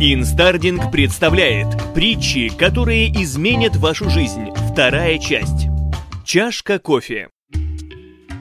Инстардинг представляет притчи, которые изменят вашу жизнь. Вторая часть. Чашка кофе.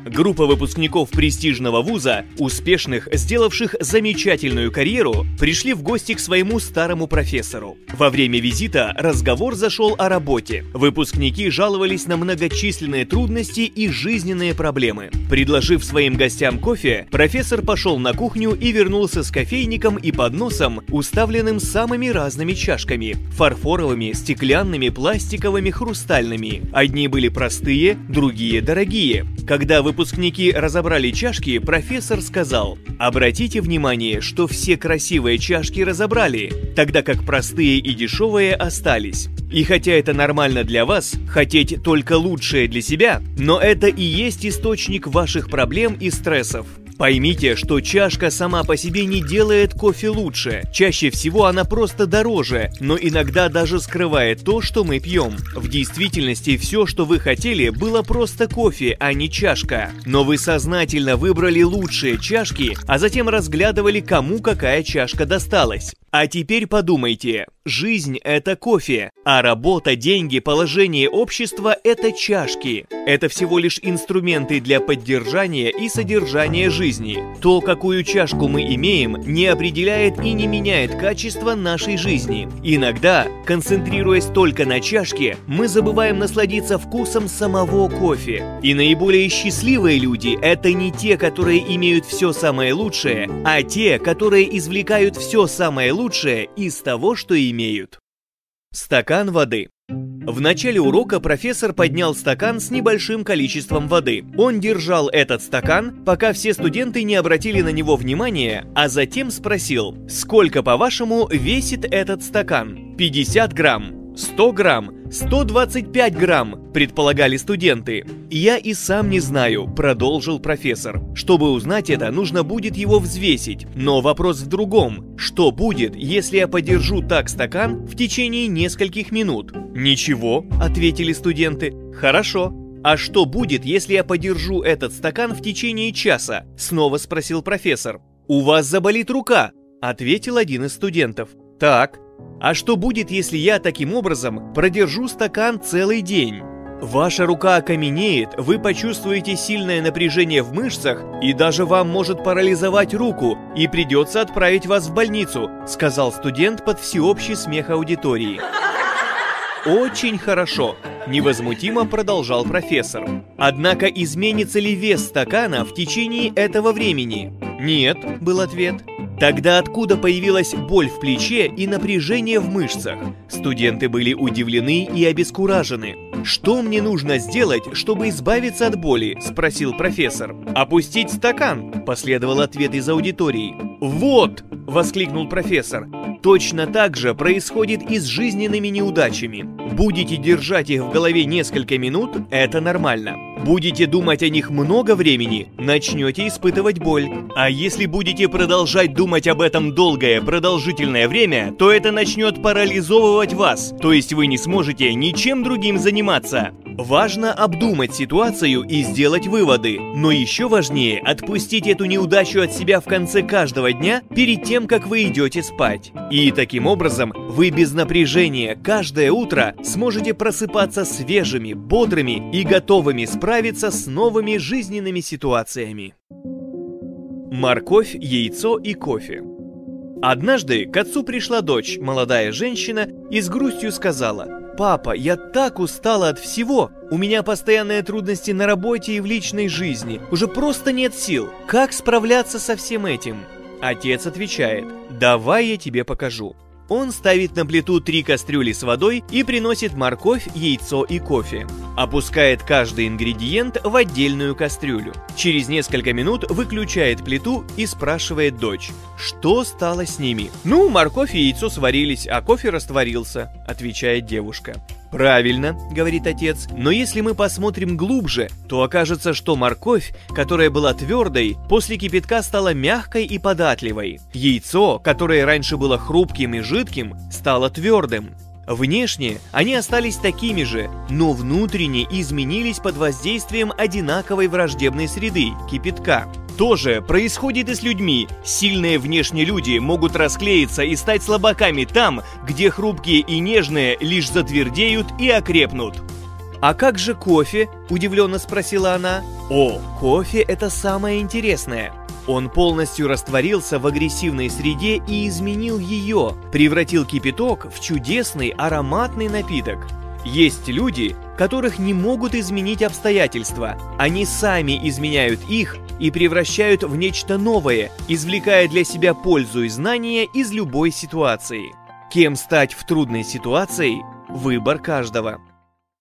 Группа выпускников престижного вуза, успешных, сделавших замечательную карьеру, пришли в гости к своему старому профессору. Во время визита разговор зашел о работе. Выпускники жаловались на многочисленные трудности и жизненные проблемы. Предложив своим гостям кофе, профессор пошел на кухню и вернулся с кофейником и подносом, уставленным самыми разными чашками – фарфоровыми, стеклянными, пластиковыми, хрустальными. Одни были простые, другие дорогие. Когда вы выпускники разобрали чашки, профессор сказал, обратите внимание, что все красивые чашки разобрали, тогда как простые и дешевые остались. И хотя это нормально для вас, хотеть только лучшее для себя, но это и есть источник ваших проблем и стрессов. Поймите, что чашка сама по себе не делает кофе лучше. Чаще всего она просто дороже, но иногда даже скрывает то, что мы пьем. В действительности все, что вы хотели, было просто кофе, а не чашка. Но вы сознательно выбрали лучшие чашки, а затем разглядывали, кому какая чашка досталась. А теперь подумайте, жизнь – это кофе, а работа, деньги, положение общества – это чашки. Это всего лишь инструменты для поддержания и содержания жизни. То, какую чашку мы имеем, не определяет и не меняет качество нашей жизни. Иногда, концентрируясь только на чашке, мы забываем насладиться вкусом самого кофе. И наиболее счастливые люди – это не те, которые имеют все самое лучшее, а те, которые извлекают все самое лучшее лучшее из того, что имеют. Стакан воды. В начале урока профессор поднял стакан с небольшим количеством воды. Он держал этот стакан, пока все студенты не обратили на него внимания, а затем спросил, сколько, по-вашему, весит этот стакан? 50 грамм. 100 грамм, 125 грамм, предполагали студенты. Я и сам не знаю, продолжил профессор. Чтобы узнать это, нужно будет его взвесить. Но вопрос в другом. Что будет, если я подержу так стакан в течение нескольких минут? Ничего, ответили студенты. Хорошо. А что будет, если я подержу этот стакан в течение часа? Снова спросил профессор. У вас заболит рука, ответил один из студентов. Так, а что будет, если я таким образом продержу стакан целый день? Ваша рука окаменеет, вы почувствуете сильное напряжение в мышцах, и даже вам может парализовать руку, и придется отправить вас в больницу, сказал студент под всеобщий смех аудитории. Очень хорошо, невозмутимо продолжал профессор. Однако изменится ли вес стакана в течение этого времени? Нет, был ответ. Тогда откуда появилась боль в плече и напряжение в мышцах? Студенты были удивлены и обескуражены. «Что мне нужно сделать, чтобы избавиться от боли?» – спросил профессор. «Опустить стакан», – последовал ответ из аудитории. «Вот!» – воскликнул профессор. Точно так же происходит и с жизненными неудачами. Будете держать их в голове несколько минут – это нормально. Будете думать о них много времени – начнете испытывать боль. А если будете продолжать думать об этом долгое, продолжительное время, то это начнет парализовывать вас, то есть вы не сможете ничем другим заниматься. Важно обдумать ситуацию и сделать выводы, но еще важнее отпустить эту неудачу от себя в конце каждого дня перед тем, как вы идете спать. И таким образом вы без напряжения каждое утро сможете просыпаться свежими, бодрыми и готовыми справиться с новыми жизненными ситуациями. Морковь, яйцо и кофе. Однажды к отцу пришла дочь, молодая женщина, и с грустью сказала – «Папа, я так устала от всего! У меня постоянные трудности на работе и в личной жизни. Уже просто нет сил. Как справляться со всем этим?» Отец отвечает, «Давай я тебе покажу». Он ставит на плиту три кастрюли с водой и приносит морковь, яйцо и кофе. Опускает каждый ингредиент в отдельную кастрюлю. Через несколько минут выключает плиту и спрашивает дочь, что стало с ними. «Ну, морковь и яйцо сварились, а кофе растворился», — отвечает девушка. Правильно, говорит отец, но если мы посмотрим глубже, то окажется, что морковь, которая была твердой, после кипятка стала мягкой и податливой. Яйцо, которое раньше было хрупким и жидким, стало твердым. Внешне они остались такими же, но внутренне изменились под воздействием одинаковой враждебной среды – кипятка. То же происходит и с людьми. Сильные внешние люди могут расклеиться и стать слабаками там, где хрупкие и нежные лишь затвердеют и окрепнут. «А как же кофе?» – удивленно спросила она. «О, кофе – это самое интересное. Он полностью растворился в агрессивной среде и изменил ее, превратил кипяток в чудесный ароматный напиток. Есть люди, которых не могут изменить обстоятельства. Они сами изменяют их и превращают в нечто новое, извлекая для себя пользу и знания из любой ситуации. Кем стать в трудной ситуации – выбор каждого.